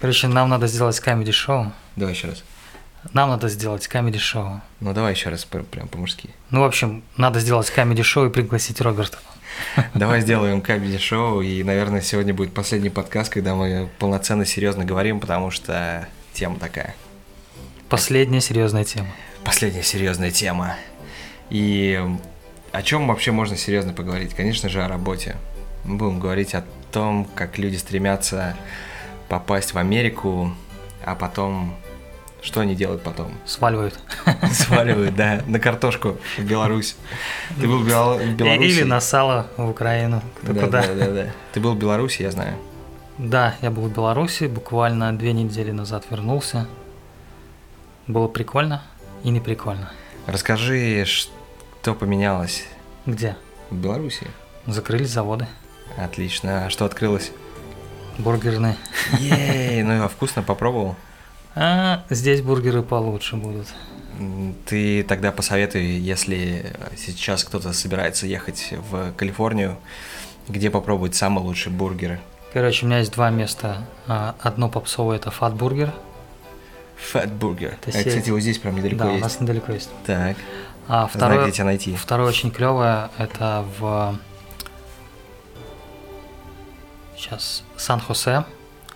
Короче, нам надо сделать камеди-шоу. Давай еще раз. Нам надо сделать камеди-шоу. Ну давай еще раз, пр- прям по-мужски. Ну, в общем, надо сделать камеди-шоу и пригласить Роберта. Давай сделаем камеди шоу и, наверное, сегодня будет последний подкаст, когда мы полноценно серьезно говорим, потому что тема такая. Последняя серьезная тема. Последняя серьезная тема. И о чем вообще можно серьезно поговорить? Конечно же, о работе. Мы будем говорить о том, как люди стремятся попасть в Америку, а потом что они делают потом? Сваливают. Сваливают, да, на картошку в Беларусь. Ты был в Бел- в Беларуси? Или на сало в Украину. Кто Да, куда. да, да, да. Ты был в Беларуси, я знаю. Да, я был в Беларуси, буквально две недели назад вернулся. Было прикольно и не прикольно. Расскажи, что поменялось Где? в Беларуси? Закрылись заводы. Отлично. А что открылось? Бургерные. Ей, ну и вкусно попробовал. А здесь бургеры получше будут. Ты тогда посоветуй, если сейчас кто-то собирается ехать в Калифорнию, где попробовать самые лучшие бургеры? Короче, у меня есть два места. А, Одно попсовое это Burger. Это А, сеть. кстати, вот здесь прям недалеко да, у есть. нас недалеко есть. Так, А знаю, второе, где тебя найти. второе очень клевое это в сейчас Сан-Хосе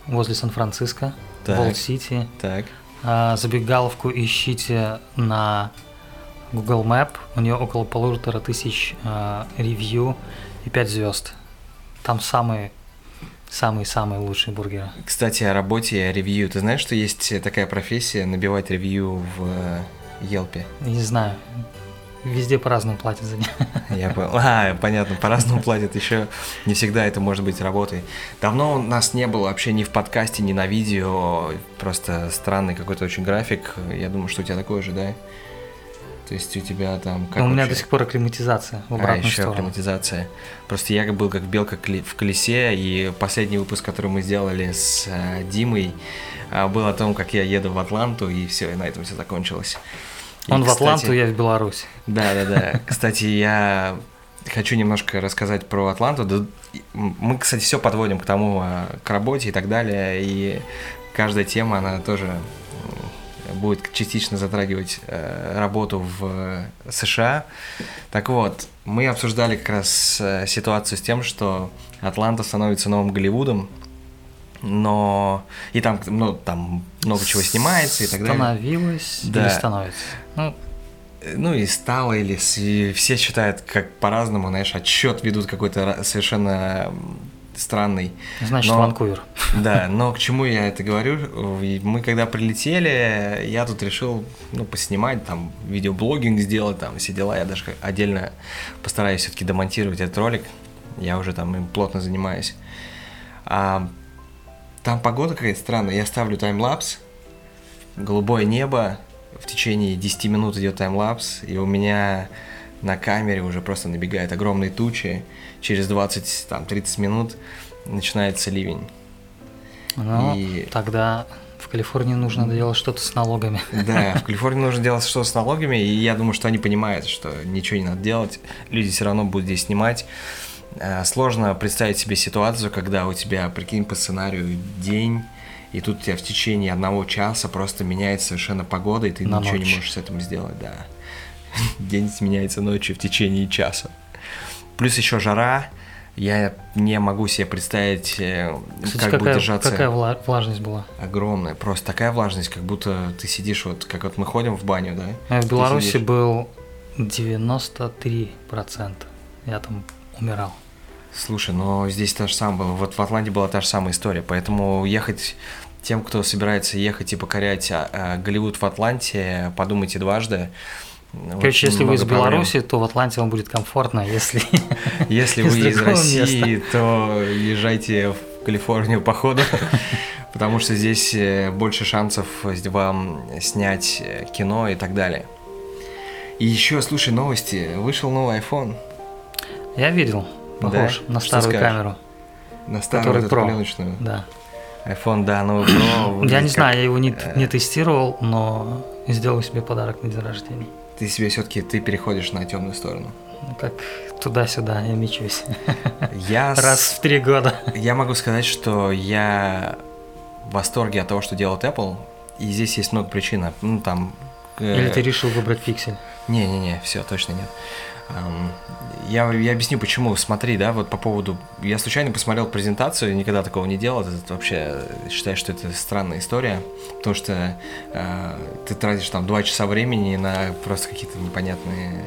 возле Сан-Франциско. Волт-Сити. Так, А, Забегаловку ищите на Google Map. У нее около полутора тысяч а, ревью и 5 звезд. Там самые самые-самые лучшие бургеры. кстати, о работе и о ревью. Ты знаешь, что есть такая профессия набивать ревью в э, Елпе? Не знаю, везде по-разному платят за них. Я понял. А, понятно, по-разному платят. Еще не всегда это может быть работой. Давно у нас не было вообще ни в подкасте, ни на видео. Просто странный какой-то очень график. Я думаю, что у тебя такой же, да? То есть у тебя там как Но у меня вообще? до сих пор акклиматизация в А, обратную еще сторону. акклиматизация. Просто я был как белка в колесе, и последний выпуск, который мы сделали с э, Димой, а, был о том, как я еду в Атланту, и все, и на этом все закончилось. И, Он в кстати, Атланту, я в Беларусь. Да, да, да. Кстати, я хочу немножко рассказать про Атланту. И Мы, кстати, все подводим к тому, а, к работе и так далее. И каждая тема, она тоже будет частично затрагивать э, работу в э, США. Так вот, мы обсуждали как раз э, ситуацию с тем, что Атланта становится новым Голливудом, но и там, ну, там много чего снимается и так далее. Становилась Да. или становится? Ну, Ну и стало, или с- и все считают как по-разному, знаешь, отчет ведут какой-то совершенно странный. значит, Но- Ванкувер. Да, но к чему я это говорю? Мы когда прилетели, я тут решил, ну, поснимать, там, видеоблогинг сделать, там, все дела. Я даже отдельно постараюсь все-таки домонтировать этот ролик. Я уже там им плотно занимаюсь. А, там погода какая-то странная. Я ставлю таймлапс, голубое небо, в течение 10 минут идет таймлапс, и у меня на камере уже просто набегают огромные тучи. Через 20-30 минут начинается ливень. Ну, И- тогда в Калифорнии нужно делать что-то с налогами. Да, в Калифорнии нужно делать что с налогами, и я думаю, что они понимают, что ничего не надо делать, люди все равно будут здесь снимать. Э, Сложно представить себе ситуацию, когда у тебя, прикинь, по сценарию день, и тут у тебя в течение одного часа просто меняется совершенно погода, и ты На ничего не ночь. можешь с этим сделать, да. День сменяется ночью в течение часа. Плюс еще жара, я не могу себе представить, э, Кстати, как будет какая, держаться какая вла- влажность была? огромная, просто такая влажность, как будто ты сидишь вот, как вот мы ходим в баню, да? А В Беларуси сидишь. был 93%. Я там умирал. Слушай, но здесь то же было. Вот в Атланте была та же самая история, поэтому ехать тем, кто собирается ехать и покорять а, а, Голливуд в Атланте, подумайте дважды. Короче, Очень если вы из проблем. Беларуси, то в Атланте вам будет комфортно, если... Если вы из России, то езжайте в Калифорнию по ходу, потому что здесь э, больше шансов вам снять э, кино и так далее. И еще, слушай, новости. Вышел новый iPhone Я видел, похож Да? на старую камеру. на старую вот Pro. пленочную. Да. iPhone, да, новый Pro. Я выглядит не как- знаю, я его не, э, не тестировал, но сделал себе подарок на день рождения. Ты себе все-таки ты переходишь на темную сторону. Ну, Как туда-сюда я мечусь. Я, с- Раз в три года. я могу сказать, что я в восторге от того, что делает Apple, и здесь есть много причин. Ну, там... э, Или ты решил выбрать пиксель? Не-не-не, все, точно нет. Я, я объясню, почему. Смотри, да, вот по поводу... Я случайно посмотрел презентацию, никогда такого не делал. Это вообще считаю, что это странная история, потому что э, ты тратишь там два часа времени на просто какие-то непонятные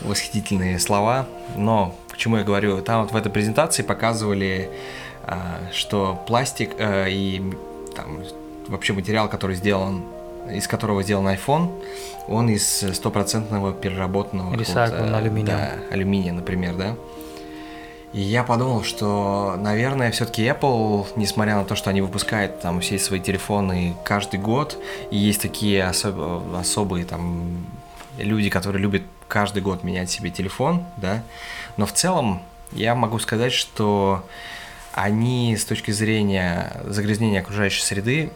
восхитительные слова. Но к чему я говорю? Там вот в этой презентации показывали, э, что пластик э, и там вообще материал, который сделан из которого сделан iPhone, он из стопроцентного переработанного алюминия. Да, алюминия, например, да. И я подумал, что, наверное, все-таки Apple, несмотря на то, что они выпускают там все свои телефоны каждый год, и есть такие особ... особые там люди, которые любят каждый год менять себе телефон, да, но в целом я могу сказать, что они с точки зрения загрязнения окружающей среды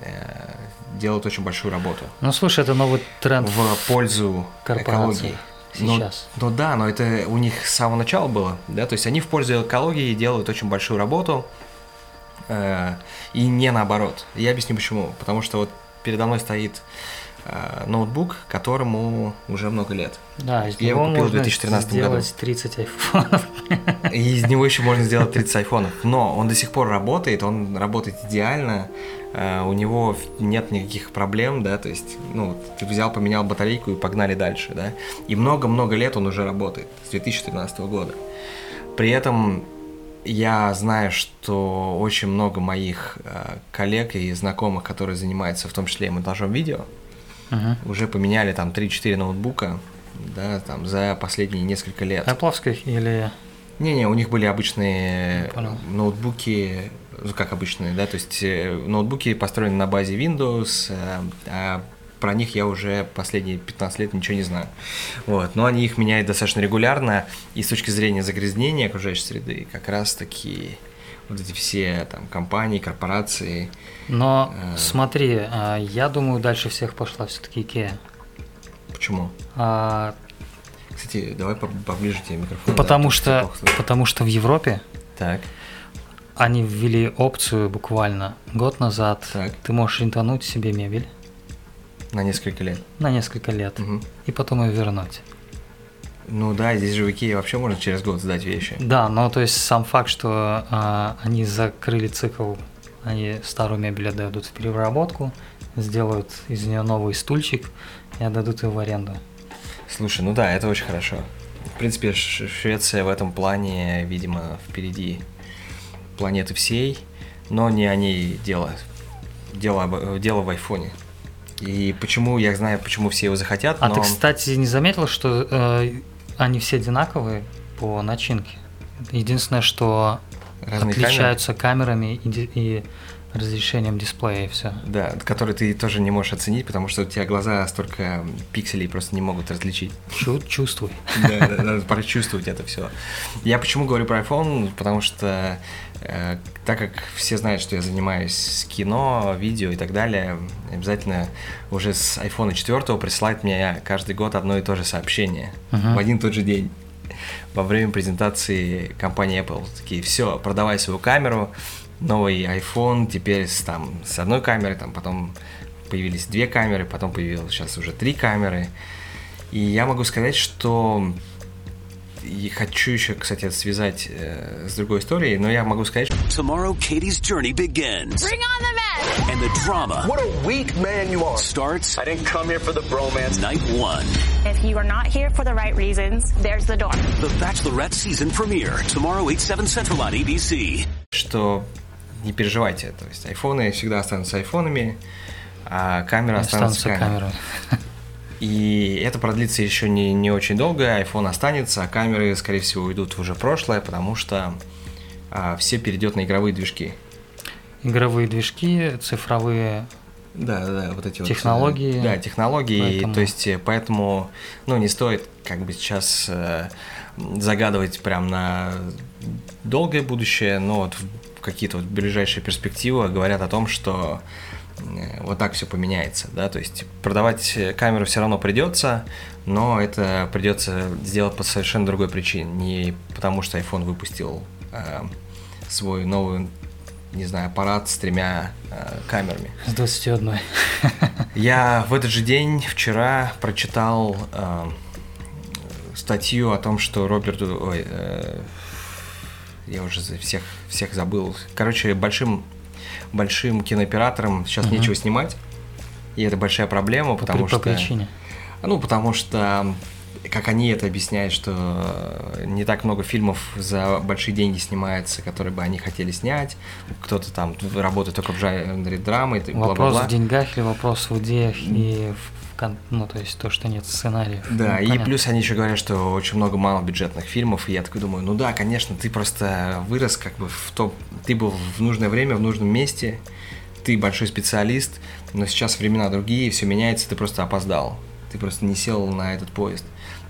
э, делают очень большую работу. Ну, слушай, это новый тренд в пользу экологии. Сейчас. Ну, ну да, но это у них с самого начала было, да, то есть они в пользу экологии делают очень большую работу, э, и не наоборот. Я объясню почему. Потому что вот передо мной стоит э, ноутбук, которому уже много лет. Да, из Я него его купил можно в 2013 сделать году. 30 айфонов. И из него еще можно сделать 30 айфонов. Но он до сих пор работает, он работает идеально. Э, у него нет никаких проблем, да, то есть, ну, ты взял, поменял батарейку и погнали дальше, да. И много-много лет он уже работает, с 2013 года. При этом я знаю, что очень много моих э, коллег и знакомых, которые занимаются в том числе и монтажом видео, uh-huh. уже поменяли там 3-4 ноутбука, да, там за последние несколько лет. Apple или... Не-не, у них были обычные ноутбуки как обычные, да, то есть э, ноутбуки построены на базе Windows, э, а про них я уже последние 15 лет ничего не знаю. Вот. Но они их меняют достаточно регулярно, и с точки зрения загрязнения окружающей среды, как раз таки вот эти все там компании, корпорации. Но э... смотри, а, я думаю, дальше всех пошла все-таки IKEA. Почему? А... Кстати, давай поближе тебе микрофон. Потому да, что, потому что в Европе так они ввели опцию буквально год назад. Так. Ты можешь рентануть себе мебель. На несколько лет. На несколько лет. Угу. И потом ее вернуть. Ну да, здесь же в Икее вообще можно через год сдать вещи. Да, но то есть сам факт, что а, они закрыли цикл, они старую мебель отдадут в переработку, сделают из нее новый стульчик и отдадут ее в аренду. Слушай, ну да, это очень хорошо. В принципе, Швеция в этом плане, видимо, впереди планеты всей, но не они дело. Дело, дело в айфоне. И почему, я знаю, почему все его захотят, А но... ты, кстати, не заметил, что э, они все одинаковые по начинке? Единственное, что Разные отличаются камеры? камерами и, и разрешением дисплея и все. Да, который ты тоже не можешь оценить, потому что у тебя глаза столько пикселей просто не могут различить. Чу чувствуй. Да, надо прочувствовать это все. Я почему говорю про iPhone? Потому что э, так как все знают, что я занимаюсь кино, видео и так далее, обязательно уже с iPhone 4 присылает мне каждый год одно и то же сообщение uh-huh. в один и тот же день во время презентации компании Apple. Такие, все, продавай свою камеру, новый iPhone теперь с, там, с одной камерой, там потом появились две камеры, потом появилось сейчас уже три камеры. И я могу сказать, что и хочу еще, кстати, связать э, с другой историей, но я могу сказать, что... Tomorrow Katie's journey begins. Bring on the mess! And the drama. What a weak man you are. Starts. I didn't come here for the bromance. Night one. If you are not here for the right reasons, there's the door. The Bachelorette season premiere. Tomorrow 8, 7 Central on ABC. Что не переживайте. То есть айфоны всегда останутся айфонами, а камера останутся камерой. И это продлится еще не, не очень долго, iPhone останется, а камеры, скорее всего, уйдут уже в прошлое, потому что а, все перейдет на игровые движки. Игровые движки, цифровые да, да, вот эти технологии. Вот, да, технологии. Поэтому... То есть, э, поэтому, ну, не стоит как бы сейчас э, загадывать прям на долгое будущее, но вот какие-то вот ближайшие перспективы говорят о том, что э, вот так все поменяется, да, то есть продавать камеру все равно придется, но это придется сделать по совершенно другой причине, не потому что iPhone выпустил э, свой новый не знаю, аппарат с тремя э, камерами. С 21. Я в этот же день, вчера, прочитал э, статью о том, что Роберт... Ой, э, я уже всех, всех забыл. Короче, большим, большим кинооператорам сейчас uh-huh. нечего снимать. И это большая проблема, по, потому по что... причине? Ну, потому что как они это объясняют, что не так много фильмов за большие деньги снимается, которые бы они хотели снять. Кто-то там работает только в жанре драмы. Вопрос бла-бла-бла. в деньгах или вопрос в идеях и в ну, то есть то, что нет сценариев. Да, ну, и понятно. плюс они еще говорят, что очень много малобюджетных фильмов, и я такой думаю, ну да, конечно, ты просто вырос как бы в топ, ты был в нужное время, в нужном месте, ты большой специалист, но сейчас времена другие, все меняется, ты просто опоздал, ты просто не сел на этот поезд.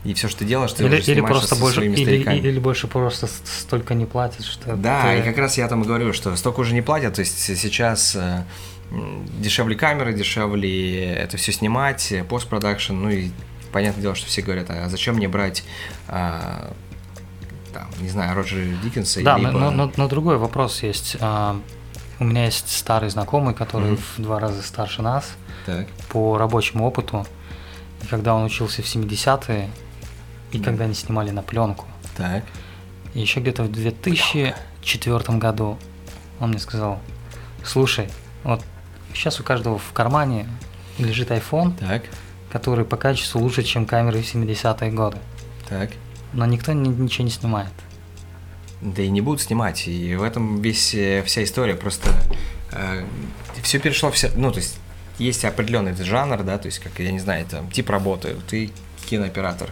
И все, что ты делаешь, ты или, уже или просто со больше, своими или, стариками. или, или больше просто столько не платят, что Да, ты... и как раз я там и говорю, что столько уже не платят, то есть сейчас э, дешевле камеры, дешевле это все снимать, постпродакшн, ну и понятное дело, что все говорят, а зачем мне брать, а, там, не знаю, Роджера Диккенса? Да, либо... но, но, но другой вопрос есть. А, у меня есть старый знакомый, который mm-hmm. в два раза старше нас так. по рабочему опыту. И когда он учился в 70-е, и когда они снимали на пленку. Так. И еще где-то в 2004 году он мне сказал, слушай, вот сейчас у каждого в кармане лежит iPhone, так. который по качеству лучше, чем камеры в 70-е годы. Так. Но никто ни, ничего не снимает. Да и не будут снимать. И в этом весь э, вся история. Просто э, все перешло все. Ну, то есть есть определенный жанр, да, то есть, как я не знаю, там, тип работы, ты кинооператор.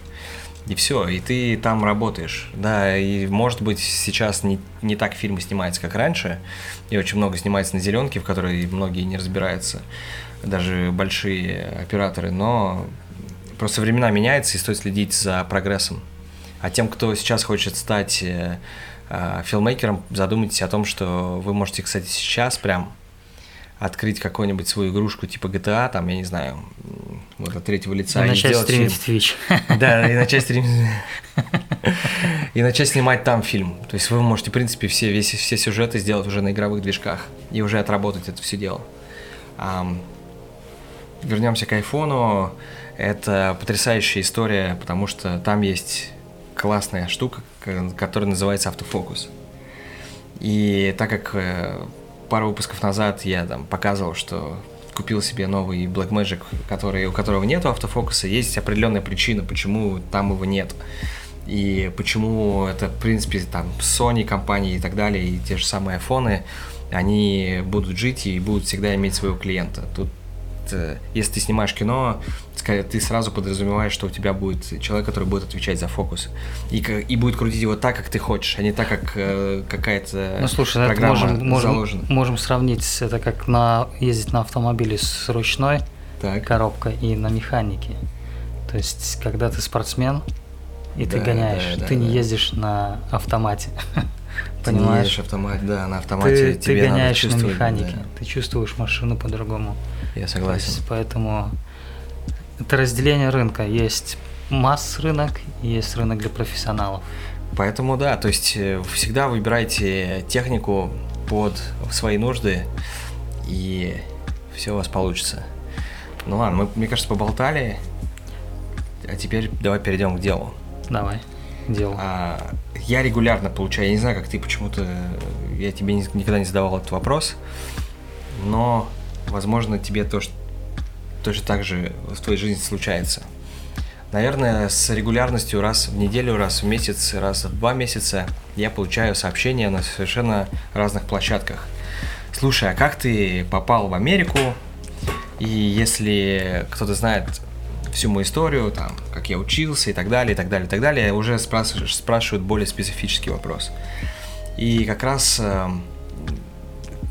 И все, и ты там работаешь. Да, и может быть сейчас не, не так фильмы снимаются, как раньше. И очень много снимается на зеленке, в которой многие не разбираются, даже большие операторы. Но просто времена меняются, и стоит следить за прогрессом. А тем, кто сейчас хочет стать э, э, филмейкером, задумайтесь о том, что вы можете, кстати, сейчас прям открыть какую-нибудь свою игрушку типа GTA, там, я не знаю, вот от третьего лица. И, и начать стримить в Twitch. Да, и начать стримить. И начать снимать там фильм. То есть вы можете, в принципе, все, весь, все сюжеты сделать уже на игровых движках и уже отработать это все дело. Um, вернемся к айфону. Это потрясающая история, потому что там есть классная штука, которая называется автофокус. И так как э, пару выпусков назад я там показывал, что купил себе новый Blackmagic, который, у которого нет автофокуса, есть определенная причина, почему там его нет. И почему это, в принципе, там Sony компании и так далее, и те же самые айфоны, они будут жить и будут всегда иметь своего клиента. Тут если ты снимаешь кино, ты сразу подразумеваешь, что у тебя будет человек, который будет отвечать за фокус. И, и будет крутить его так, как ты хочешь, а не так, как э, какая-то ну, слушай, программа это можем, можем, заложена. Можем сравнить это как на ездить на автомобиле с ручной так. коробкой и на механике. То есть, когда ты спортсмен, и да, ты гоняешь, да, ты да, не да. ездишь на автомате. Ты не Понимаешь? едешь автомат, да, на автомате ты, тебе ты гоняешь надо на механике, да. ты чувствуешь машину по-другому. Я согласен. есть, поэтому это разделение рынка. Есть масс рынок, есть рынок для профессионалов. Поэтому да, то есть э, всегда выбирайте технику под свои нужды, и все у вас получится. Ну ладно, мы, мне кажется, поболтали, а теперь давай перейдем к делу. Давай, дело. А, я регулярно получаю, я не знаю, как ты почему-то, я тебе ни- никогда не задавал этот вопрос, но, возможно, тебе тоже, тоже так же в твоей жизни случается. Наверное, с регулярностью раз в неделю, раз в месяц, раз в два месяца я получаю сообщения на совершенно разных площадках. Слушай, а как ты попал в Америку? И если кто-то знает всю мою историю, там, как я учился и так далее, и так далее, и так далее, уже спрашивают, более специфический вопрос. И как раз э,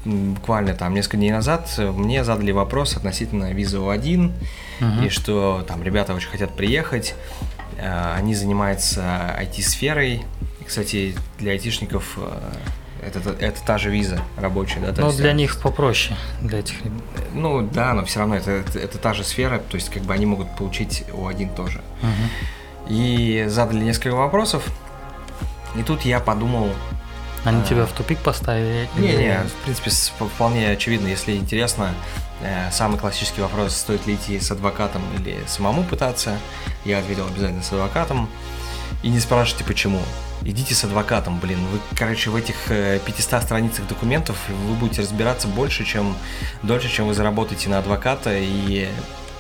буквально там несколько дней назад мне задали вопрос относительно визы О1, Мгм. и что там ребята очень хотят приехать, э, они занимаются IT-сферой. Кстати, для айтишников э, это, это та же виза рабочая, да? Но есть, для э, них попроще, для этих ребят. ну да, но все равно это, это, это та же сфера, то есть как бы они могут получить О1 тоже. Мгм. И задали несколько вопросов. И тут я подумал, Они А. тебя в тупик поставили? Не, или- не, в принципе, вполне очевидно, если интересно, э, самый классический вопрос, стоит ли идти с адвокатом или самому пытаться, я ответил обязательно с адвокатом. И не спрашивайте, почему. Идите с адвокатом, блин. Вы, короче, в этих э, 500 страницах документов вы будете разбираться больше, чем дольше, чем вы заработаете на адвоката и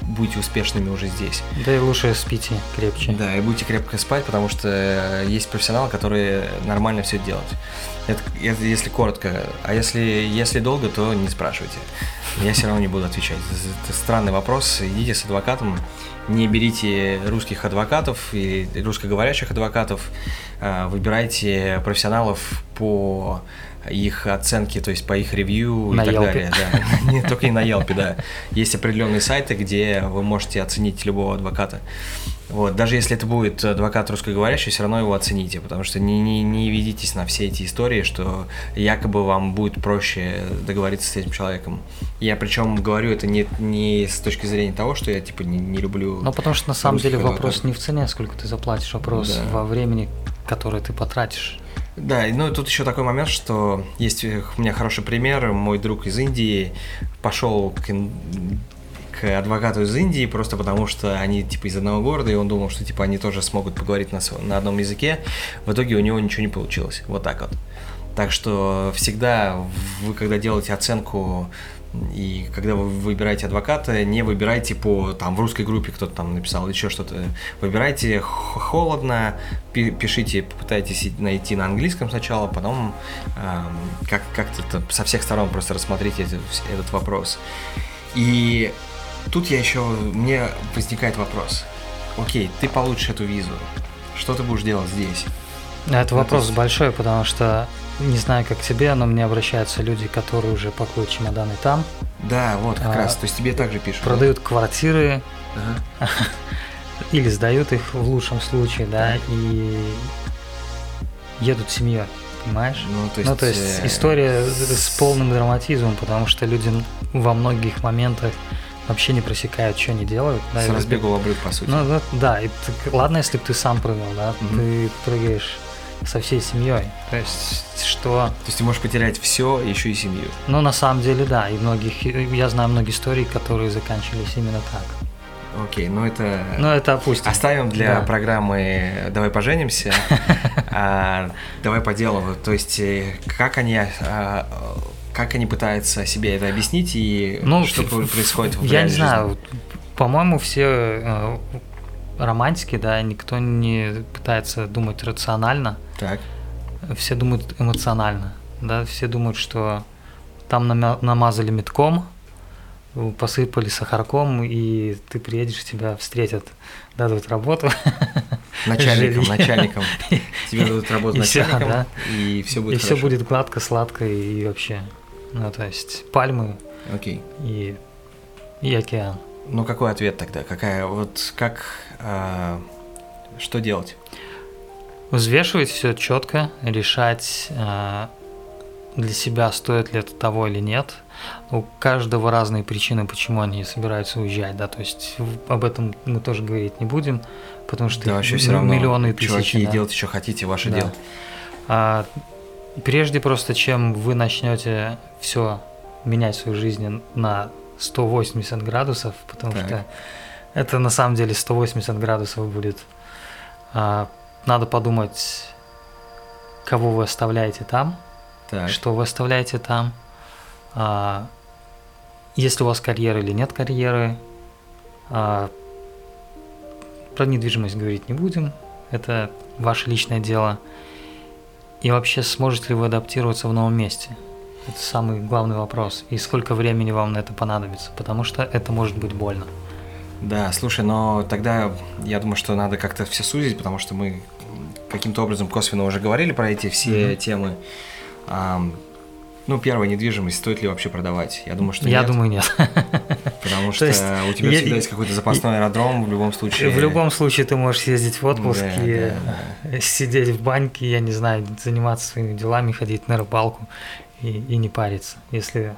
будете успешными уже здесь. Да и лучше спите крепче. Да, и будете крепко спать, потому что э, есть профессионалы, которые нормально все делают. Это, это если коротко. А если, если долго, то не спрашивайте. Я все равно не буду отвечать. Это, странный вопрос. Идите с адвокатом. Не берите русских адвокатов и русскоговорящих адвокатов. А, Выбирайте профессионалов по их оценке, то есть по их ревью На и так Yelp. далее. Да. Не только и на Yelp, да. Есть определенные сайты, где вы можете оценить любого адвоката. Вот, даже если это будет адвокат русскоговорящий, все равно его оцените, потому что не, не, не ведитесь на все эти истории, что якобы вам будет проще договориться с этим человеком. Я причем говорю это не, не с точки зрения того, что я типа не, не люблю. Ну, потому что на самом деле вопрос адвокатов. не в цене, сколько ты заплатишь, вопрос Да. во времени, которое ты потратишь. Да, ну и тут еще такой момент, что есть э, у меня хороший пример. Мой друг из Индии пошел к, к адвокату из Индии просто потому, что они типа из одного города, и он думал, что типа они тоже смогут поговорить на, на одном языке. В итоге у него ничего не получилось. Вот так вот. Так что всегда вы, когда делаете оценку и когда вы выбираете адвоката, не выбирайте по там в русской группе кто-то там написал еще что-то. Выбирайте холодно, пи- пишите, попытайтесь найти на английском сначала, потом эм, как как-то со всех сторон просто рассмотрите этот, этот вопрос. И тут я еще мне возникает вопрос. Окей, ты получишь эту визу. Что ты будешь делать здесь? Это то вопрос есть- большой, потому что не знаю, как тебе, но мне обращаются люди, которые уже пакуют чемоданы там, Да, вот как А, раз. То есть тебе также пишут. да? продают квартиры Ага. или сдают их в лучшем случае, да, Так. и едут семьей, понимаешь? Ну, то есть, ну, то есть э, история с полным драматизмом, потому что люди во многих моментах вообще не просекают, что они делают. да, С разбегу в обрыв, по сути. Ну, да, да, и ты- ладно, если бы ты сам прыгал, да, Мгм. ты прыгаешь со всей семьей. То есть, что, То есть ты можешь потерять все, еще и семью. ну, на самом деле, да, и многих, я знаю многие истории, которые заканчивались именно так. Окей, ну это... Но это опустим. Оставим для Да. программы «Давай поженимся». А, Давай по делу. То есть, э, как они, а, как они пытаются себе это объяснить и Ну, что происходит в Я не знаю, по-моему, все э, романтики, да, никто не пытается думать рационально, Так, все думают эмоционально, да, все думают, что там намазали метком, посыпали сахарком, и ты приедешь, тебя встретят, дадут работу. начальником, начальником. Тебе дадут работу И начальником, да. и все И будет все хорошо. будет гладко, сладко и вообще. Ну, то есть пальмы Окей. и, и океан. Ну, какой ответ тогда? Какая, вот как, а, что делать? Взвешивать все четко, решать э, для себя, стоит ли это того или нет. У каждого разные причины, почему они собираются уезжать, да, то есть об этом мы тоже говорить не будем, потому что Да вообще все равно, миллионы и тысячи. чуваки, да. делайте, что хотите, ваше Да. дело. А, прежде просто, чем вы начнете все менять в своей жизни на 180 градусов, потому Так. что это на самом деле 180 градусов будет. а, надо подумать, кого вы оставляете там, Так, что вы оставляете там, а, есть ли у вас карьера или нет карьеры. А, про недвижимость говорить не будем, это ваше личное дело. И вообще, сможете ли вы адаптироваться в новом месте? Это самый главный вопрос. И сколько времени вам на это понадобится? Потому что это может быть больно. Да, слушай, но тогда я думаю, что надо как-то все сузить, потому что мы каким-то образом косвенно уже говорили про эти все Мгм. темы. Ам, ну, первая недвижимость, стоит ли вообще продавать? Я думаю, что Я нет, думаю, нет. потому то что есть у тебя я- всегда есть какой-то запасной аэродром в любом случае. В любом случае ты можешь съездить в отпуск Да, и да, э, сидеть в баньке, я не знаю, заниматься своими делами, ходить на рыбалку и, и не париться, если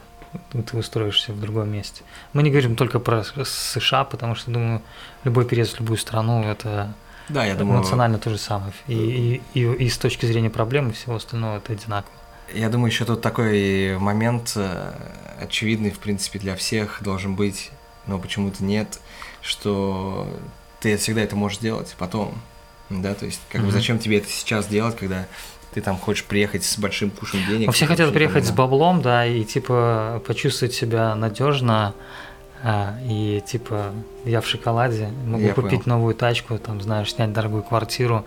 ты устроишься в другом месте. Мы не говорим только про США, потому что, думаю, любой переезд в любую страну – это Да, я думаю... Эмоционально то же самое. И, и, и, и с точки зрения проблем и всего остального это одинаково. Я думаю, еще тут такой момент э, очевидный, в принципе, для всех должен быть, но почему-то нет, что ты всегда это можешь делать потом, да, то есть как mm-hmm. бы зачем тебе это сейчас делать, когда ты там хочешь приехать с большим кушем денег. Все хотят приехать с баблом, да, и типа почувствовать себя надежно, а, и типа я в шоколаде, могу я купить понял. новую тачку, там, знаешь, снять дорогую квартиру.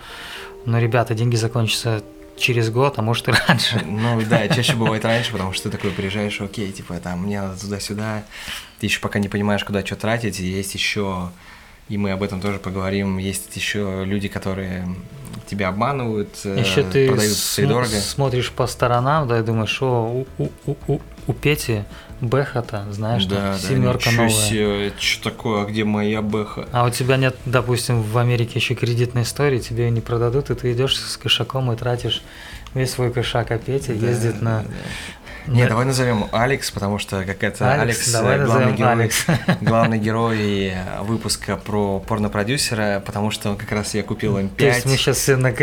Но, ребята, деньги закончатся через год, а может и раньше. Ну да, чаще бывает раньше, потому что ты такой приезжаешь, окей, типа там мне надо туда-сюда, ты еще пока не понимаешь, куда что тратить, и есть еще и мы об этом тоже поговорим. Есть еще люди, которые тебя обманывают, э, еще ты продают см- дорого. смотришь по сторонам, да, и думаешь, о, у, у, у, у Пети Бэха-то, знаешь, да, там, да, семерка новая. Себе, что такое, а где моя Бэха? А у тебя нет, допустим, в Америке еще кредитной истории, тебе ее не продадут, и ты идешь с кошаком и тратишь весь свой кошак, а Петя да, ездит на да. Не, давай назовем Алекс, потому что какая-то Алекс, Алекс давай главный, герой, Алекс. главный герой выпуска про порнопродюсера, потому что он как раз я купил М5. То есть мы сейчас все на...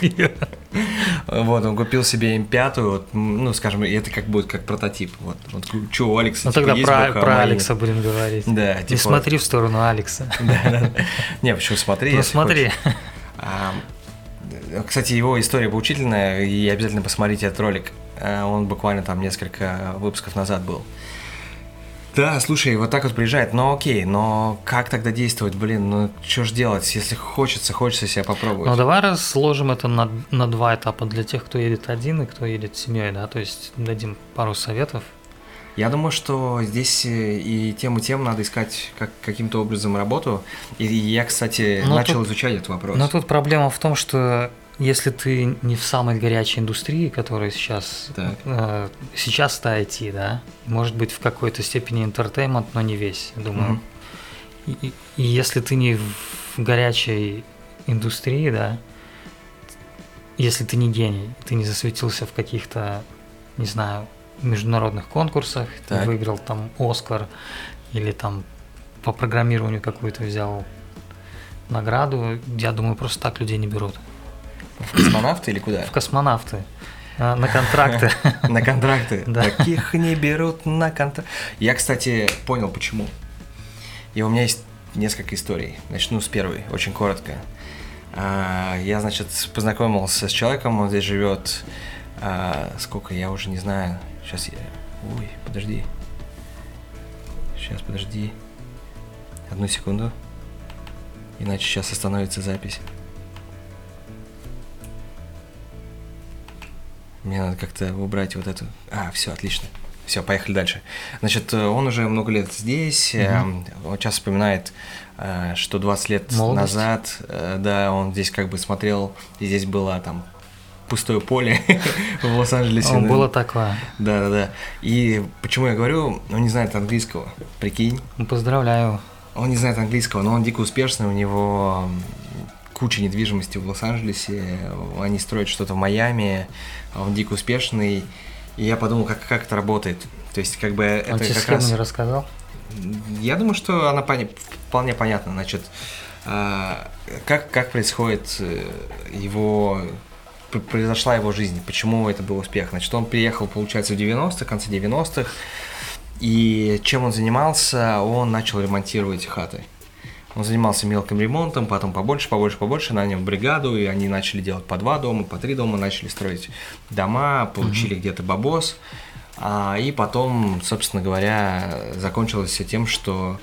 Вот, он купил себе М5, вот, ну, скажем, это как будет как прототип. Вот, вот что у Алекса Ну, типа, тогда про, про Алекса будем говорить. Да, типа... Не смотри в сторону Алекса. Да. Не, почему смотри, Ну, смотри. Кстати, его история поучительная, и обязательно посмотрите этот ролик. Э, он буквально там несколько выпусков назад был. Да, слушай, вот так вот приезжает, но окей, но как тогда действовать, блин, ну что ж делать, если хочется, хочется себя попробовать. Ну давай разложим это на, на два этапа для тех, кто едет один и кто едет с семьей, да, то есть дадим пару советов. Я думаю, что здесь э, и тем, и тем надо искать как, каким-то образом работу. И я, кстати, но начал тут, изучать этот вопрос. Но тут проблема в том, что если ты не в самой горячей индустрии, которая сейчас э, сейчас это IT, да, может быть в какой-то степени интертеймент, но не весь, думаю. Mm-hmm. И, и если ты не в горячей индустрии, да, если ты не гений, ты не засветился в каких-то, не знаю, международных конкурсах, так. ты выиграл там Оскар или там по программированию какую-то взял награду, я думаю, просто так людей не берут. В космонавты или куда? В космонавты. А, на контракты. На контракты. Таких не берут на контракты. Я, кстати, понял, почему. И у меня есть несколько историй. Начну с первой, очень коротко. А, я, значит, познакомился с человеком, он здесь живет. А, сколько, я уже не знаю. Сейчас я... Ой, подожди. Сейчас, подожди. Одну секунду. Иначе сейчас остановится запись. Мне надо как-то убрать вот эту. А, все, отлично. Все, поехали дальше. Значит, э, он уже много лет здесь. Угу. Он часто вспоминает, э, что 20 лет Молодость. назад, да, он здесь как бы смотрел, и здесь было там пустое поле в Лос-Анджелесе. О, было такое. Да, да, да. И почему я говорю, он не знает английского, прикинь. Ну, поздравляю. Он не знает английского, но он дико успешный, у него куча недвижимости в Лос-Анджелесе, они строят что-то в Майами, он дико успешный. И я подумал, как, как это работает. То есть, как бы он это тебе как раз... не рассказал? Я думаю, что она пони... вполне понятна. Значит, а, как, как происходит э, его произошла его жизнь, почему это был успех. Значит, он приехал, получается, в 90-х, конце 90-х, и чем он занимался? Он начал ремонтировать хаты. Он занимался мелким ремонтом, потом побольше, побольше, побольше, нанял бригаду, и они начали делать по два дома, по три дома, начали строить дома, получили mm-hmm. где-то бабос. А, и потом, собственно говоря, закончилось все тем, что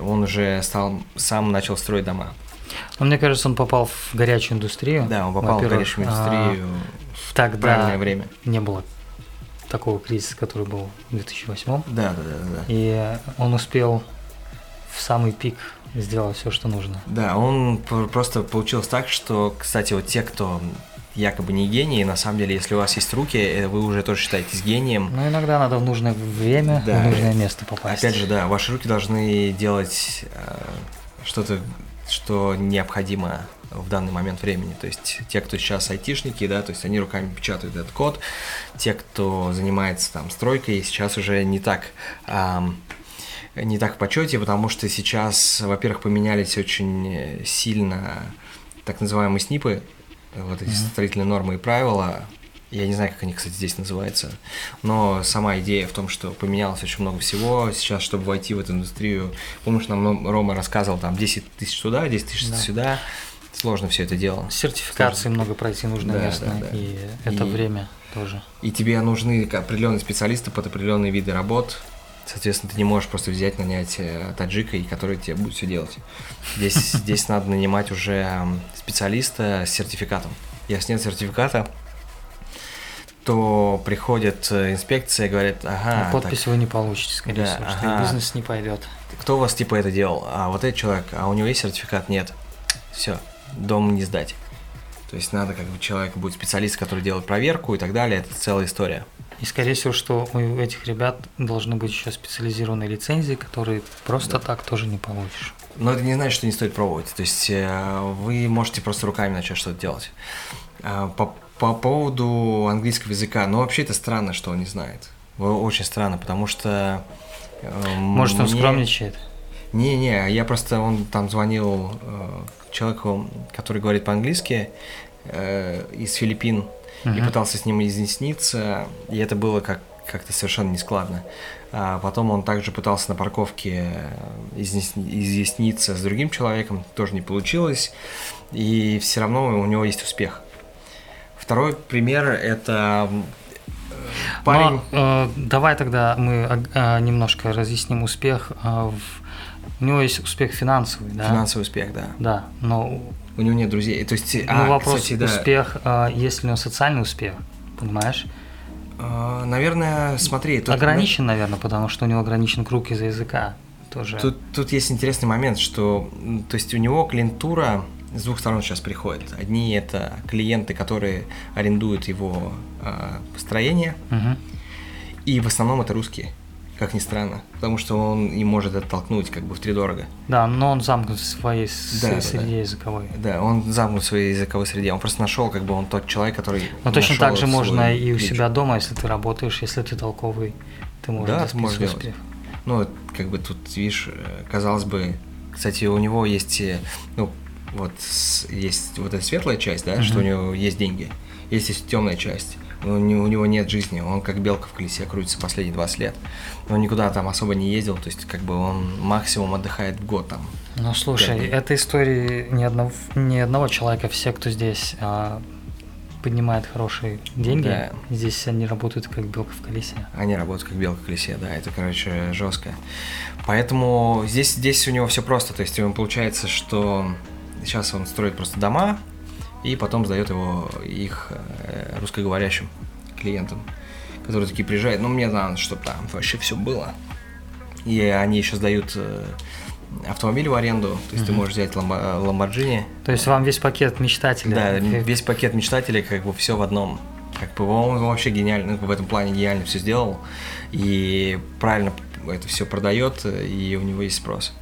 он уже стал, сам начал строить дома. Но мне кажется, он попал в горячую индустрию. Да, он попал в горячую индустрию а, в тогда правильное время. Не было такого кризиса, который был в 2008. Да, да, да, да. И он успел в самый пик сделал все, что нужно. Да, он просто получилось так, что, кстати, вот те, кто якобы не гении, на самом деле, если у вас есть руки, э, вы уже тоже считаетесь гением. Но иногда надо в нужное время, да. в нужное место попасть. Опять же, да, ваши руки должны делать э, что-то, что необходимо в данный момент времени. То есть те, кто сейчас айтишники, да, то есть они руками печатают этот код. Те, кто занимается там стройкой, сейчас уже не так эм, не так в почете, потому что сейчас, во-первых, поменялись очень сильно так называемые снипы, вот эти mm-hmm. строительные нормы и правила. Я не знаю, как они, кстати, здесь называются, но сама идея в том, что поменялось очень много всего. Сейчас, чтобы войти в эту индустрию, помнишь, нам Рома рассказывал, там 10 тысяч туда, 10 тысяч да. сюда. Сложно все это дело. Сертификации Сложно. много пройти нужно да, местно, да, да. и это и, время тоже. И тебе нужны определенные специалисты под определенные виды работ. Соответственно, ты не можешь просто взять, нанять э, таджика, и который тебе будет все делать. Здесь, здесь надо нанимать уже специалиста с сертификатом. Если нет сертификата, то приходит э, инспекция и говорит, ага. А подпись так, вы не получите, скорее да, всего, ага. что бизнес не пойдет. Кто у вас типа это делал? А вот этот человек, а у него есть сертификат? Нет. Все, дом не сдать. То есть надо, как бы человек будет специалист, который делает проверку и так далее. Это целая история. И скорее всего, что у этих ребят должны быть еще специализированные лицензии, которые просто да. так тоже не получишь. Но это не значит, что не стоит пробовать. То есть э, вы можете просто руками начать что-то делать. Э, по, по поводу английского языка, ну вообще это странно, что он не знает. Очень странно, потому что... Э, Может, он мне... скромничает? Не-не, я просто, он там звонил человеку, который говорит по-английски, из Филиппин, uh-huh. и пытался с ним изъясниться, и это было как как-то совершенно нескладно. А потом он также пытался на парковке изъясниться с другим человеком, тоже не получилось, и все равно у него есть успех. Второй пример это э, парень. Но, э, давай тогда мы э, немножко разъясним успех. Э, в... У него есть успех финансовый, да? Финансовый успех, да. Да, но у него нет друзей. То есть, ну, а, вопрос кстати, да. успех, э, есть ли у него социальный успех, понимаешь? А, наверное, смотри. Тут, ограничен, наверное, потому что у него ограничен круг из-за языка. Тоже. Тут, тут есть интересный момент, что то есть у него клиентура с двух сторон сейчас приходит. Одни это клиенты, которые арендуют его э, строение, угу. и в основном это русские как ни странно, потому что он и может оттолкнуть как бы в три дорого. Да, но он замкнут в своей да, среде да, языковой. Да, он замкнут в своей языковой среде. Он просто нашел, как бы он тот человек, который. Но точно так же можно и у себя дома, если ты работаешь, если ты толковый, ты можешь. Да, ты можешь успех. делать. Ну, как бы тут, видишь, казалось бы, кстати, у него есть, э, ну, вот есть вот эта светлая часть, да, uh-huh. что у него есть деньги, есть и темная часть у него нет жизни, он как белка в колесе крутится последние 20 лет. Он никуда там особо не ездил, то есть как бы он максимум отдыхает в год там. Ну слушай, это истории ни одного, ни одного человека, все, кто здесь а, поднимает хорошие деньги, да. здесь они работают как белка в колесе. Они работают как белка в колесе, да, это, короче, жестко. Поэтому здесь, здесь у него все просто, то есть получается, что сейчас он строит просто дома, и потом сдает его их э, русскоговорящим клиентам, которые такие приезжают, ну мне надо, чтобы там вообще все было. И они еще сдают э, автомобиль в аренду, то есть угу. ты можешь взять Ламборджини. То есть вам весь пакет мечтателей. Да, весь пакет мечтателей, как бы все в одном. Как бы он вообще гениально, ну, в этом плане гениально все сделал. И правильно это все продает, и у него есть спрос.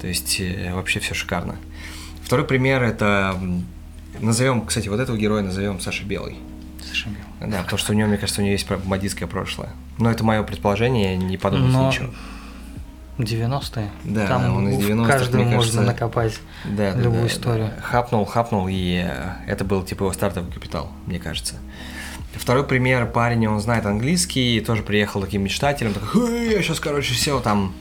То есть э, вообще все шикарно. Второй пример это Назовем, кстати, вот этого героя назовем Саша Белый. Саша Белый. Да, потому что у него, мне кажется, у него есть бандитское прошлое. Но это мое предположение, не подумать Но... ничего. 90-е. Да, Там он из 90-х, каждому можно кажется, накопать да, любую да, историю. Да. Хапнул, хапнул, и э, это был типа его стартовый капитал, мне кажется. Второй пример, парень, он знает английский, тоже приехал таким мечтателем, такой, я сейчас, короче, сел там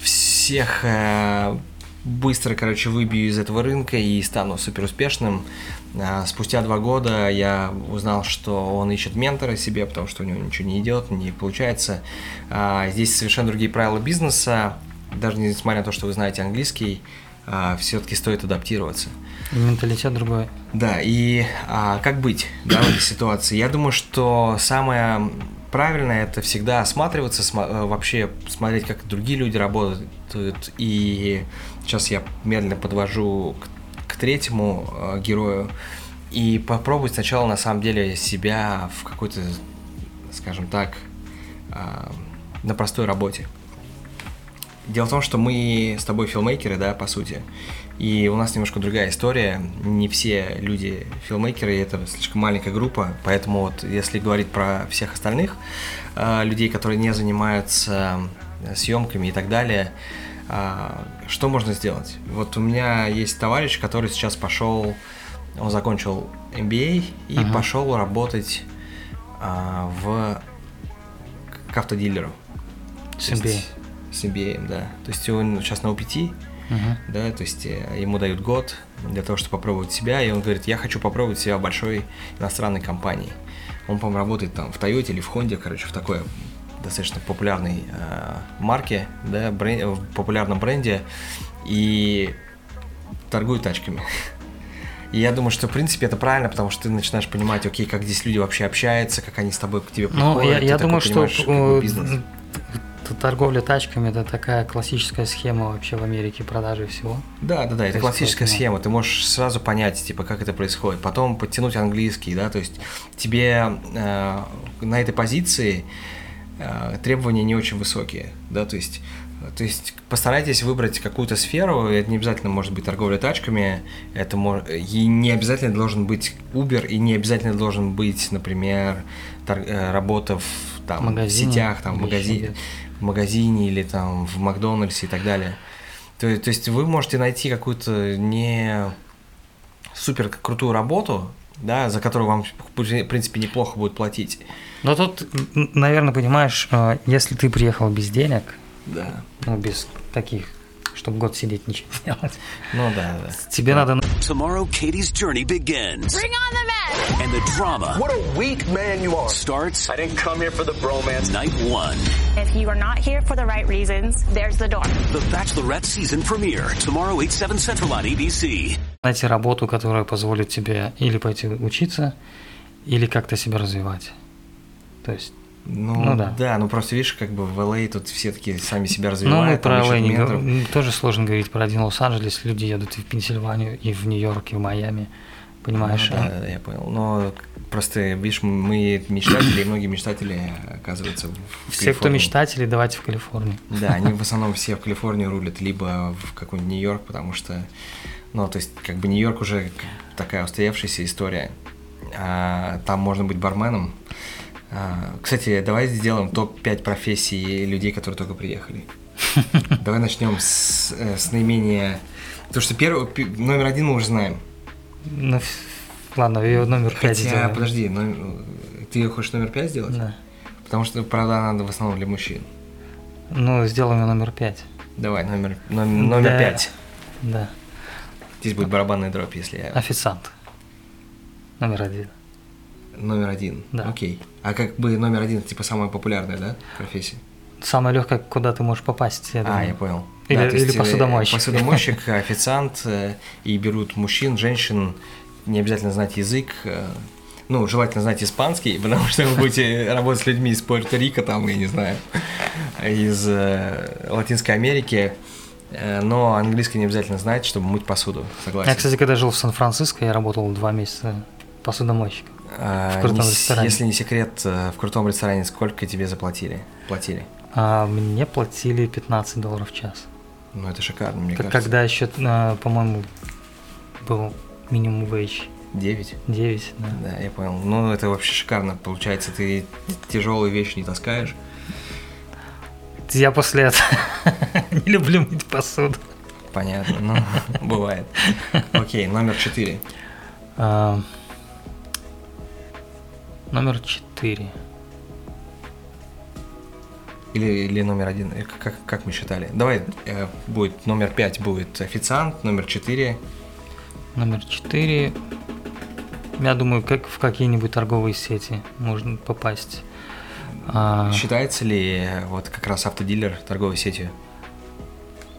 всех э, быстро, короче, выбью из этого рынка и стану супер успешным. А, спустя два года я узнал, что он ищет ментора себе, потому что у него ничего не идет, не получается. А, здесь совершенно другие правила бизнеса. Даже несмотря на то, что вы знаете английский, а, все-таки стоит адаптироваться. И менталитет другой. Да, и а, как быть да, в этой ситуации? Я думаю, что самое правильное это всегда осматриваться, см- э, вообще смотреть, как другие люди работают, и Сейчас я медленно подвожу к, к третьему э, герою и попробовать сначала на самом деле себя в какой-то, скажем так, э, на простой работе. Дело в том, что мы с тобой филмейкеры, да, по сути, и у нас немножко другая история. Не все люди филмейкеры, это слишком маленькая группа, поэтому вот если говорить про всех остальных э, людей, которые не занимаются э, съемками и так далее. А, что можно сделать? Вот у меня есть товарищ, который сейчас пошел, он закончил MBA и Ага. пошел работать а, в к автодилеру. С есть MBA. С MBA, да. То есть он сейчас на OPT, Мгм. да, то есть э, ему дают год для того, чтобы попробовать себя, и он говорит, я хочу попробовать себя в большой иностранной компании. Он, по-моему, работает там в Toyota или в Honda, короче, в такой достаточно популярной э, марке, да, брен- в популярном бренде, и торгует тачками. И я думаю, что, в принципе, это правильно, потому что ты начинаешь понимать, окей, как здесь люди вообще общаются, как они с тобой к тебе приходят. Ну, я, я думаю, что э, торговля тачками это такая классическая схема вообще в Америке продажи всего. Да, да, да, это классическая схема. Ты можешь сразу понять, типа, как это происходит. Потом подтянуть английский, да, то есть тебе э, на этой позиции требования не очень высокие, да, то есть то есть постарайтесь выбрать какую-то сферу, это не обязательно может быть торговля тачками, это мож- и не обязательно должен быть Uber, и не обязательно должен быть, например, тор- э, работа в, там, в сетях, там, в, магази- в магазине или там в Макдональдсе и так далее. То, то есть вы можете найти какую-то не супер крутую работу, да, за которую вам, в принципе, неплохо будет платить. Но тут, наверное, понимаешь, э, если ты приехал без денег, Да. ну, без таких, чтобы год сидеть ничего не делать, Ну да, да. тебе надо Tomorrow, Katie's journey begins. Bring on the men! And the drama What a weak man you are. starts I didn't come here for the bromance. night one. If you are not here for the right reasons, there's the door. The Bachelorette season premiere. Tomorrow, 8, 7 Central on ABC. Найти работу, которая позволит тебе или пойти учиться, или как-то себя развивать. То есть, Ну, Ну да. да. ну просто видишь, как бы в LA тут все таки сами себя ну, мы развивают. про LA не менторов. говорим. М, тоже сложно говорить про один Лос-Анджелес. Люди едут и в Пенсильванию, и в Нью-Йорк, и в Майами. Понимаешь? Ну, да, да, я понял. Но просто, видишь, мы мечтатели, и многие мечтатели оказываются в Все, кто Калифорнии. мечтатели, давайте в Калифорнию. Да, они в основном все в Калифорнию рулят, либо в какой-нибудь Нью-Йорк, потому что, ну, то есть, как бы Нью-Йорк уже такая устоявшаяся история. А, там можно быть барменом. А, кстати, давай сделаем топ-5 профессий людей, которые только приехали. Давай начнем с, э, с наименее... Потому что первый, номер один мы уже знаем. Ну, ладно, ее номер пять Хотя, сделаем. подожди, но- ты хочешь номер пять сделать? Да. Потому что, правда, надо в основном для мужчин. Ну, сделаем ее номер пять. Давай, номер, номер, номер Да. пять. Да. Здесь будет барабанный дроп, если я... Официант. Номер один. Номер один. Да. Окей. А как бы номер один, типа самая популярная, да, профессия? Самое легкое, куда ты можешь попасть, я А, думаю. я понял. Или- есть, или э, посудомойщик. Посудомойщик, официант, э, и берут мужчин, женщин, не обязательно знать язык, э, ну, желательно знать испанский, потому что вы будете работать с людьми из Пуэрто-Рико, там, я не знаю, из Латинской Америки, но английский не обязательно знать, чтобы мыть посуду, согласен. Я, кстати, когда жил в Сан-Франциско, я работал два месяца посудомойщиком. А, в крутом не ресторане. Если не секрет, э, в крутом ресторане сколько тебе заплатили? Платили? А мне платили 15 долларов в час. Ну, это шикарно, мне Как- кажется. Когда еще, по-моему, был минимум wage 9? 9, да. Да, я понял. Ну, это вообще шикарно. Получается, ты тяжелые вещи не таскаешь. Я после этого не люблю мыть посуду. Понятно, ну, бывает. Окей, номер 4. А, Номер 4. Или, или номер один. Э, Как, как мы считали? Давай, э, будет номер 5 будет официант, номер 4. Номер 4. Я думаю, как в какие-нибудь торговые сети можно попасть. А, Считается ли э, вот как раз автодилер торговой сетью?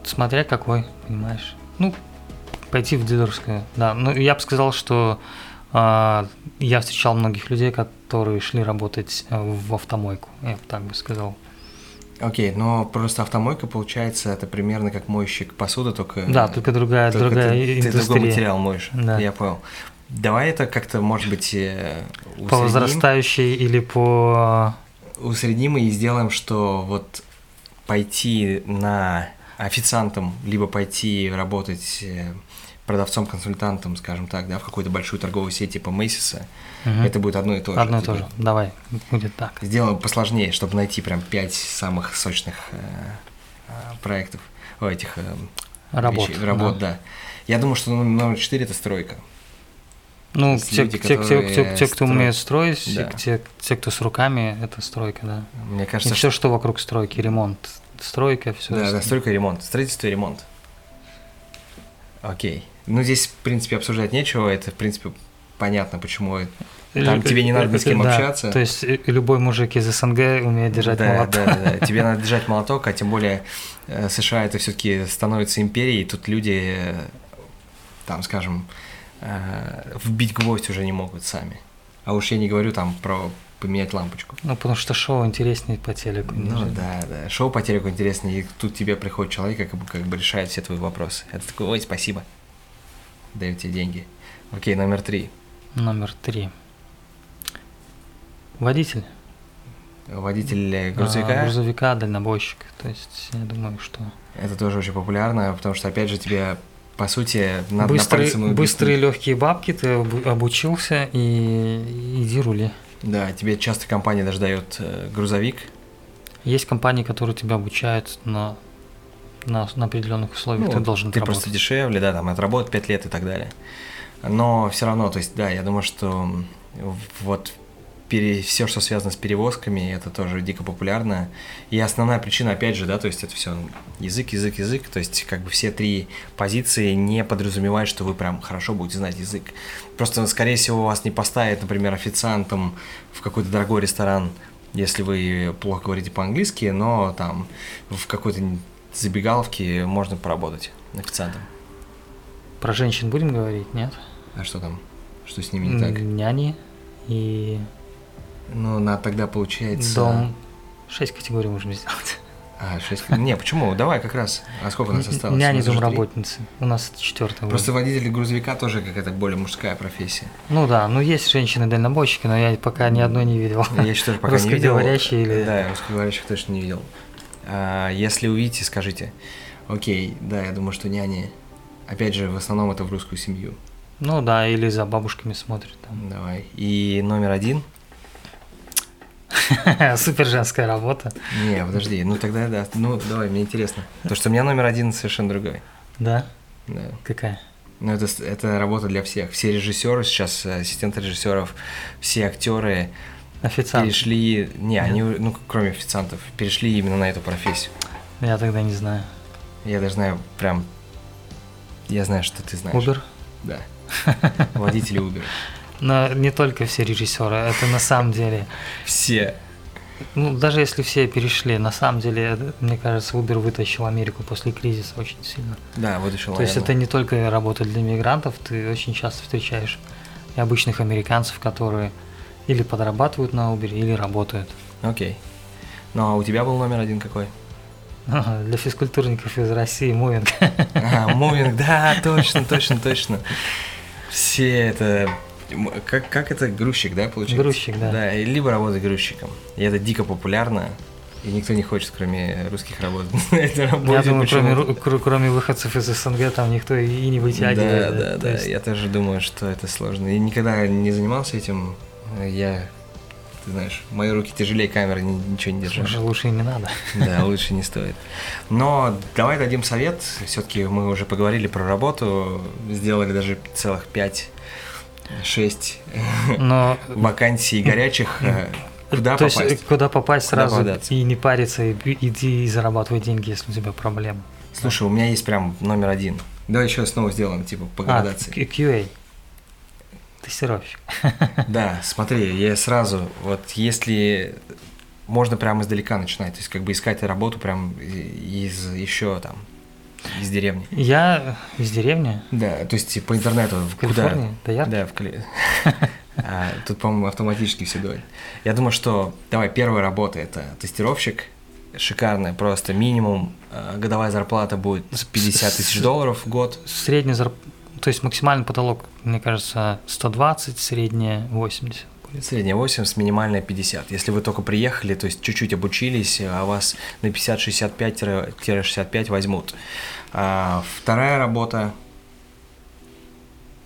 Смотря какой, понимаешь. Ну, пойти в дилерскую, да. Ну, я бы сказал, что а, я встречал многих людей, которые шли работать э, в автомойку, я бы так бы сказал. Окей, но просто автомойка, получается, это примерно как мойщик посуды, только... Да, только другая, только другая ты, ты другой индустрия. материал моешь. Да. Я понял. Давай это как-то, может быть, э, По усредним. возрастающей или по... усредним и сделаем, что вот пойти на официантом, либо пойти работать э, продавцом-консультантом, скажем так, да, в какой-то большой торговой сети типа Мейсиса, Мгм. это будет одно и то же. Одно и Типа, то же. Давай, будет так. Сделаем посложнее, чтобы найти прям пять самых сочных э, э, проектов, о, этих э, Работ, вещей, работ, да. да. Я думаю, что номер номер четыре это стройка. Ну, те, люди, те, те, те, те, кто умеет строить, Да. те, те, кто с руками, это стройка, да. Мне И кажется, все, что вокруг стройки, ремонт, стройка, все. Да, да, стройка и ремонт. Строительство и ремонт. Окей. Ну, здесь, в принципе, обсуждать нечего. Это, в принципе, понятно, почему. Там тебе не надо ни с кем Да, общаться. То есть э, любой мужик из СНГ умеет держать да, молоток. Да, да, да. Тебе надо держать молоток, а тем более э, США это все-таки становится империей, и тут люди, э, там, скажем, э, вбить гвоздь уже не могут сами. А уж я не говорю там про поменять лампочку. Ну, потому что шоу интереснее по телеку. Ну нежели- да, да. Шоу по телеку интереснее, и тут тебе приходит человек, как бы, как бы решает все твои вопросы. Это такой, ой, спасибо. Даю тебе деньги. Окей, номер три. Номер три. Водитель. Водитель э, А, грузовика. грузовика, дальнобойщик. То есть, я думаю, что... Это тоже очень популярно, потому что, опять же, тебе, по сути, надо быстрые, на быстрые легкие бабки, ты обу- обучился и иди рули. Да, тебе часто компания даже дает э, грузовик. Есть компании, которые тебя обучают на, на, на определенных условиях, ты должен Ну, ты отработать. просто дешевле, да, там отработать 5 лет и так далее. Но все равно, то есть, да, я думаю, что м, вот все, что связано с перевозками, это тоже дико популярно. И основная причина, опять же, да, то есть это все язык, язык, язык. То есть как бы все три позиции не подразумевают, что вы прям хорошо будете знать язык. Просто, скорее всего, вас не поставят, например, официантом в какой-то дорогой ресторан, если вы плохо говорите по-английски, но там в какой-то забегаловке можно поработать официантом. Про женщин будем говорить, нет? А что там? Что с ними не так? Няни и Ну, на тогда получается... дом. Шесть категорий можем сделать. А, шесть... Не, почему? Давай как раз. А сколько у нас осталось? Няни, домработницы. У нас четвертая. Просто водитель грузовика тоже какая-то более мужская профессия. Ну да, ну есть женщины-дальнобойщики, но я пока ни одной не видел. Я еще тоже пока не видел. Русскоговорящие или... Да, русскоговорящих точно не видел. А, если увидите, скажите. Окей, да, я думаю, что няни... Опять же, в основном это в русскую семью. Ну да, или за бабушками смотрят там. Давай. И номер один. Супер женская работа. Не, подожди, ну тогда да. Ну, давай, мне интересно. Потому что у меня номер один совершенно другой. Да? Да. Какая? Ну, это, это работа для всех. Все режиссеры сейчас, э, ассистенты режиссеров, все актеры Официант. перешли. Не, они, ну, кроме официантов, перешли именно на эту профессию. Я тогда не знаю. Я даже знаю прям. Я знаю, что ты знаешь. Uber? Да. Водители Uber. Но не только все режиссеры, это на самом деле, Все. ну даже если все перешли, на самом деле, это, мне кажется, Uber вытащил Америку после кризиса очень сильно. Да, вытащил. То есть это не только работа для мигрантов, ты очень часто встречаешь и обычных американцев, которые или подрабатывают на Uber, или работают. Окей. Ну, а у тебя был номер один какой? Для физкультурников из России мувинг. А, мувинг, да, точно, точно, точно. Все это... Как, как это грузчик, да, получается? Грузчик, да. Да, либо работать грузчиком. И это дико популярно. И никто не хочет, кроме русских, работать на этой работе. Я думаю, кроме, почему-то. кроме выходцев из СНГ, там никто и не вытягивает. Да, да, То да. есть- Я тоже думаю, что это сложно. И никогда не занимался этим. Я, ты знаешь, мои руки тяжелее камеры, ни- ничего не держат. Слушай, лучше и не надо. Да, лучше не стоит. Но давай дадим совет. Все-таки мы уже поговорили про работу, сделали даже целых 5-6 Но вакансий горячих. Э, Куда то попасть? есть куда попасть Куда сразу податься? и не париться, и иди и зарабатывай деньги, если у тебя проблемы. Слушай, у меня есть прям номер один. Давай еще снова сделаем, типа, по А, градации. Q- QA. Тестировщик. Да, смотри, я сразу, вот если можно прямо издалека начинать, то есть как бы искать работу прям из еще там, из деревни. Я из деревни. Да, то есть по интернету. В Калифорнии? Куда? Доярки? Да, в Кали... А, Тут, по-моему, автоматически все дует. Я думаю, что, давай, первая работа – это тестировщик. Шикарная, просто минимум э, годовая зарплата будет 50 тысяч долларов в год. Средний зарп... То есть максимальный потолок, мне кажется, 120, средняя 80. Средняя 80, минимальная 50. Если вы только приехали, то есть чуть-чуть обучились, а вас на 50-65-65 возьмут. А вторая работа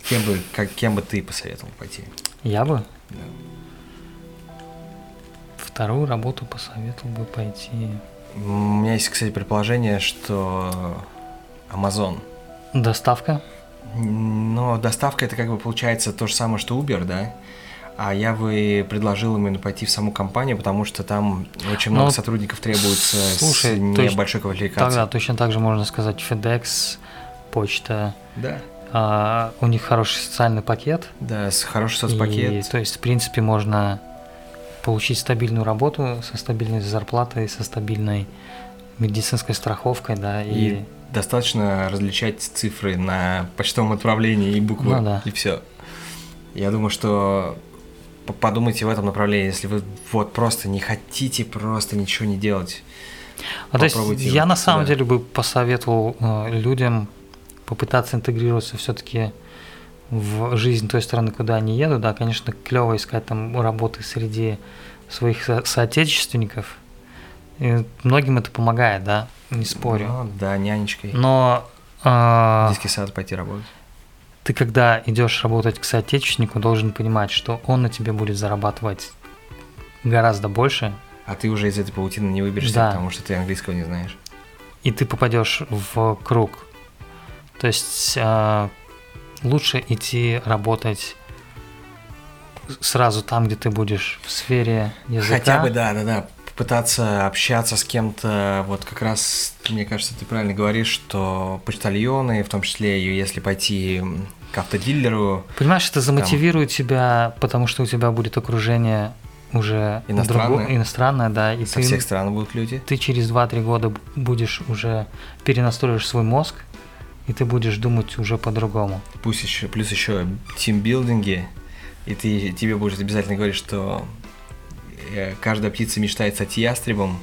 кем бы, как, кем бы ты посоветовал пойти? Я бы Да. вторую работу посоветовал бы пойти. У меня есть, кстати, предположение, что Amazon. Доставка. Но доставка это как бы получается то же самое, что Uber, да? А я бы предложил именно пойти в саму компанию, потому что там очень много Ну, сотрудников требуется слушай, с небольшой квалификацией. Тогда точно так же можно сказать FedEx, почта. Да. А, у них хороший социальный пакет. Да, с хороший И, соцпакет. то есть, в принципе, можно получить стабильную работу со стабильной зарплатой, со стабильной медицинской страховкой, да, и, И достаточно различать цифры на почтовом отправлении и буквы, Ну да. и все. Я думаю, что подумайте в этом направлении, если вы вот просто не хотите просто ничего не делать. А то есть я вот на самом деле бы посоветовал э, людям попытаться интегрироваться все-таки в жизнь той страны, куда они едут. Да, конечно, клево искать там работы среди своих со- соотечественников. И многим это помогает, да, не спорю. Ну, да, нянечкой. Но э, детский сад пойти работать. Ты, когда идешь работать к соотечественнику, должен понимать, что он на тебе будет зарабатывать гораздо больше, А ты уже из этой паутины не выберешься, Да. потому что ты английского не знаешь. и ты попадешь в круг. То есть э, лучше идти работать сразу там, где ты будешь в сфере языка. Хотя бы, да, да, да. Попытаться общаться с кем-то, вот как раз, мне кажется, ты правильно говоришь, что почтальоны, в том числе, если пойти к автодилеру, Понимаешь, это замотивирует тебя, потому что у тебя будет окружение уже Иностранное. друго- иностранное, да, и со ты, всех стран будут люди. ты через 2-3 года будешь уже перенастроишь свой мозг, и ты будешь думать уже по-другому. Пусть еще, плюс еще тимбилдинги, и ты, тебе будет обязательно говорить, что каждая птица мечтает стать ястребом,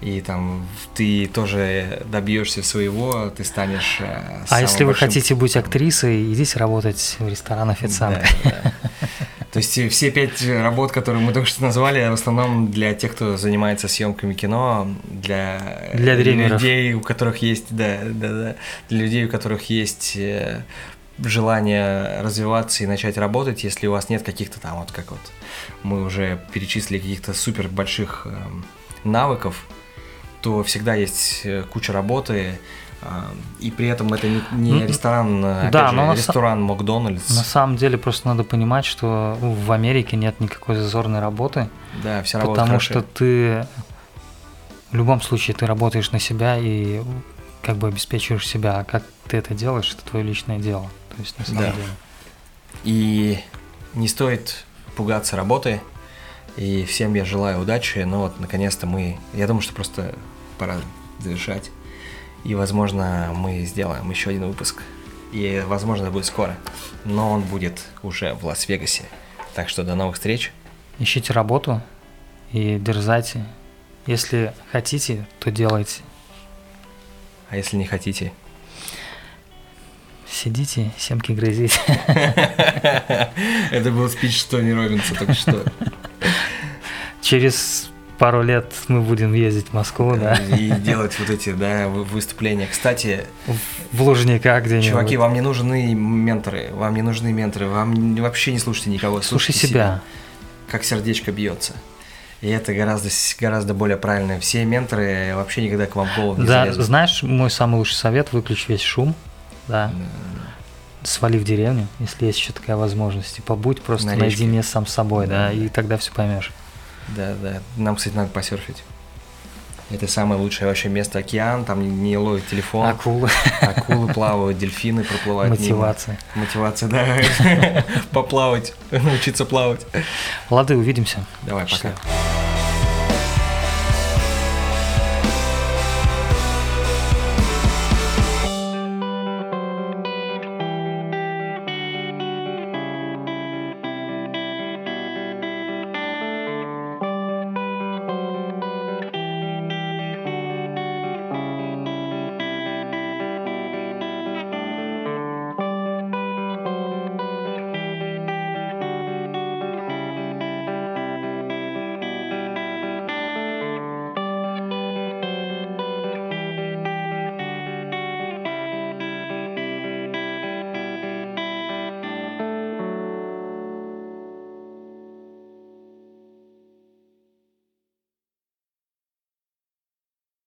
и там ты тоже добьешься своего, ты станешь. э, А если вы хотите быть актрисой, идите работать в ресторан официанта. Да, да. То есть э, все пять работ, которые мы только что назвали, в основном для тех, кто занимается съемками кино, для, Для людей, у которых есть, да, да, да, для людей, у которых есть э, желание развиваться и начать работать, если у вас нет каких-то там, вот как вот мы уже перечислили каких-то супер больших эм, навыков, то всегда есть э, куча работы, э, и при этом это не, не Ну, ресторан, э, опять да, же, но на ресторан Макдональдс. На самом деле просто надо понимать, что в Америке нет никакой зазорной работы, Да, вся работа потому хорошая. что ты в любом случае ты работаешь на себя и как бы обеспечиваешь себя, а как ты это делаешь, это твое личное дело. То есть на самом Да. деле. И не стоит пугаться работы. И всем я желаю удачи. Но вот наконец-то мы... Я думаю, что просто пора завершать. И, возможно, мы сделаем еще один выпуск. И, возможно, это будет скоро. Но он будет уже в Лас-Вегасе. Так что до новых встреч. Ищите работу и дерзайте. Если хотите, то делайте. А если не хотите? Сидите, семки грызите. Это был спич Тони Робинса только что. Через пару лет мы будем ездить в Москву, да, И делать вот эти, да, вы- выступления. Кстати, в Лужниках где-нибудь. Чуваки, вам не нужны менторы, вам не нужны менторы, вам вообще не слушайте никого. Слушай себя. Как сердечко бьется. И это гораздо, гораздо более правильно. Все менторы вообще никогда к вам в голову не Да, залезут. знаешь, мой самый лучший совет – выключи весь шум, да, свали в деревню, если есть еще такая возможность, и побудь просто На речке. наедине сам с собой, да, Да, и тогда все поймешь. Да, да. Нам, кстати, надо посерфить. Это самое лучшее вообще место океан, там не ловит телефон, Акулы, акулы плавают, дельфины проплывают мимо. мотивация. Мотивация, да. Поплавать, научиться плавать. Лады, увидимся. Давай, пока.